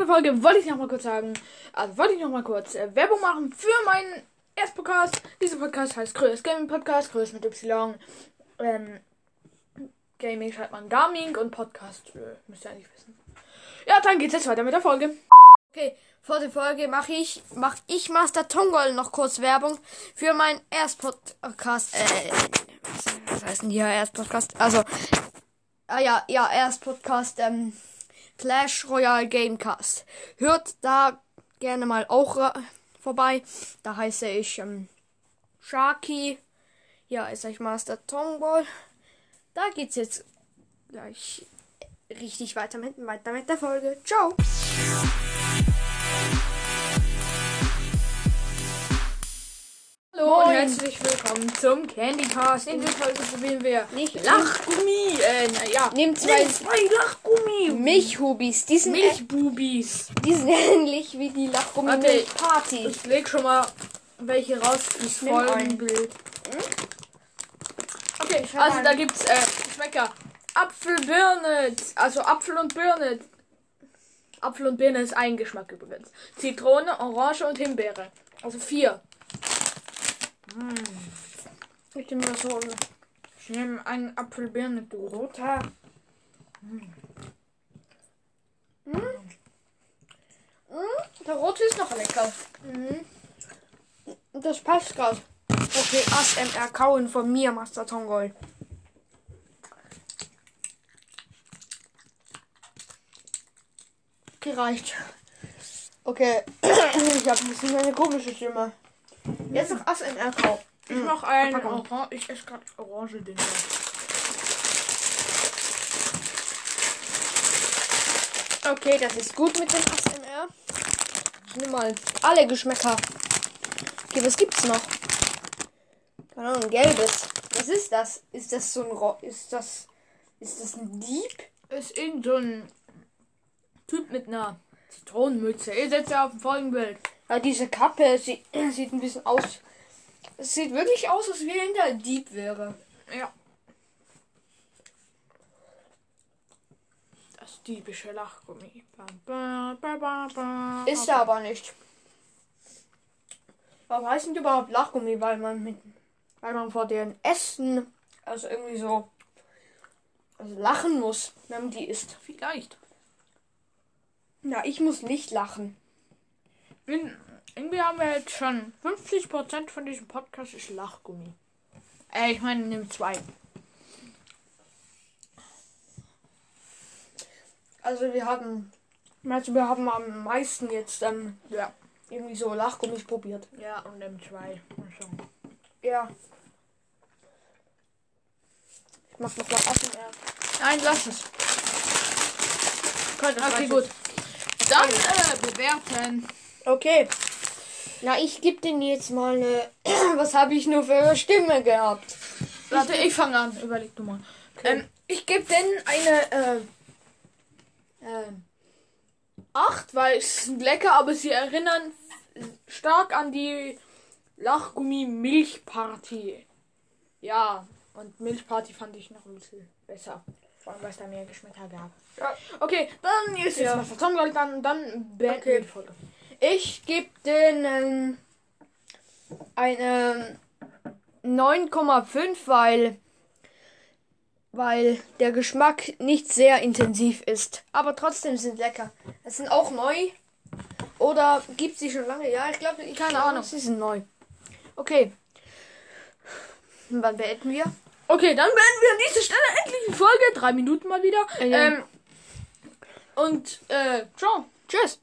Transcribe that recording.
der Folge wollte ich noch mal kurz sagen, also wollte ich noch mal kurz äh, Werbung machen für meinen Erstpodcast. Dieser Podcast heißt Größ Gaming Podcast, Größ mit Y. Ähm, Gaming schreibt man Gaming und Podcast, äh, müsst ihr eigentlich wissen. Ja, dann geht's jetzt weiter mit der Folge. Okay, vor der Folge mache ich, mach ich Master Tongol noch kurz Werbung für meinen Erstpodcast. Äh, was, heißt denn hier Erstpodcast? Also, ah ja, ja, Erstpodcast, ähm, Clash Royale Gamecast. Hört da gerne mal auch äh, vorbei. Da heiße ich, ähm, Sharky. Ja, ist euch Master Tongol. Da geht's jetzt gleich richtig weiter mit, weiter mit der Folge. Ciao! Herzlich willkommen zum Candy Cast. In dieser Folge probieren wir Nicht Lachgummi. Äh, na, ja. Nimm zwei Nimm zwei Lachgummi. Milchhubis. Die sind, Milchbubis. die sind ähnlich wie die Lachgummi Warte. Milchparty. Ich leg schon mal welche raus einen. Folgenbild. Okay, Ich hab also da gibt's äh, Geschmäcker. Apfel, Birne, also Apfel und Birne. Apfel und Birne ist ein Geschmack übrigens. Zitrone, Orange und Himbeere. Also vier. Ich nehme das so. Ich nehme einen Apfel, Birne, du. Roter. Der rote ist noch lecker. Das passt gerade. Okay, ASMR kauen von mir, Master Tongol. Gereicht. Okay, ich habe ein bisschen eine komische Stimme. Jetzt noch ASMR kauen. Ich mach einen. Orange. Ich esse gerade Orange den. Okay, das ist gut mit dem ASMR. Ich nehme mal alle Geschmäcker. Okay, was gibt's noch? Keine Ahnung, gelbes. Was ist das? Ist das so ein Ro ist das ist das ein Dieb? Ist irgend so ein Typ mit einer Zitronenmütze. Ihr setzt ja auf dem Folgenbild. Ja, diese Kappe sieht, sieht ein bisschen aus. Es sieht wirklich aus, als wenn der Dieb wäre. Ja. Das diebische Lachgummi. Ist er aber nicht. Warum heißt denn überhaupt Lachgummi? Weil man mit, weil man vor deren Essen, also irgendwie so, also lachen muss, wenn man die isst. Vielleicht. Na, ich muss nicht lachen. In, irgendwie haben wir jetzt schon 50% von diesem Podcast ist Lachgummi. Äh, ich meine, nimm zwei. Also wir haben, also wir haben am meisten jetzt ähm, Ja. irgendwie so Lachgummis probiert. Ja, und nimm zwei. Mal schauen. Ja. Ich mach noch mal ASMR. Nein, lass es. Okay, Okay, gut. Dann äh, bewerten. Okay. Na, ich gebe den jetzt mal eine. Was habe ich nur für eine Stimme gehabt? Warte, ich fange an. Überleg du mal. Ähm, ich gebe denen eine äh, ähm, 8, weil es sind lecker, aber sie erinnern stark an die Lachgummi-Milchparty. Ja, und Milchparty fand ich noch ein bisschen besser. Vor allem, weil es da mehr Geschmäcker gab. Ja. Okay, dann ist jetzt Ja. mal Verzommelt, dann, dann beenden Okay. die Folge. Ich gebe den ähm, eine 9,5, weil weil der Geschmack nicht sehr intensiv ist. Aber trotzdem sind lecker. Es sind auch neu. Oder gibt sie schon lange? Ja, ich glaube, ich Keine Ahnung. Sie sind neu. Okay. Und Wann beenden wir? Okay, dann beenden wir an dieser Stelle endlich die Folge. Drei Minuten mal wieder. Ja. Ähm, und, äh, ciao. Tschüss.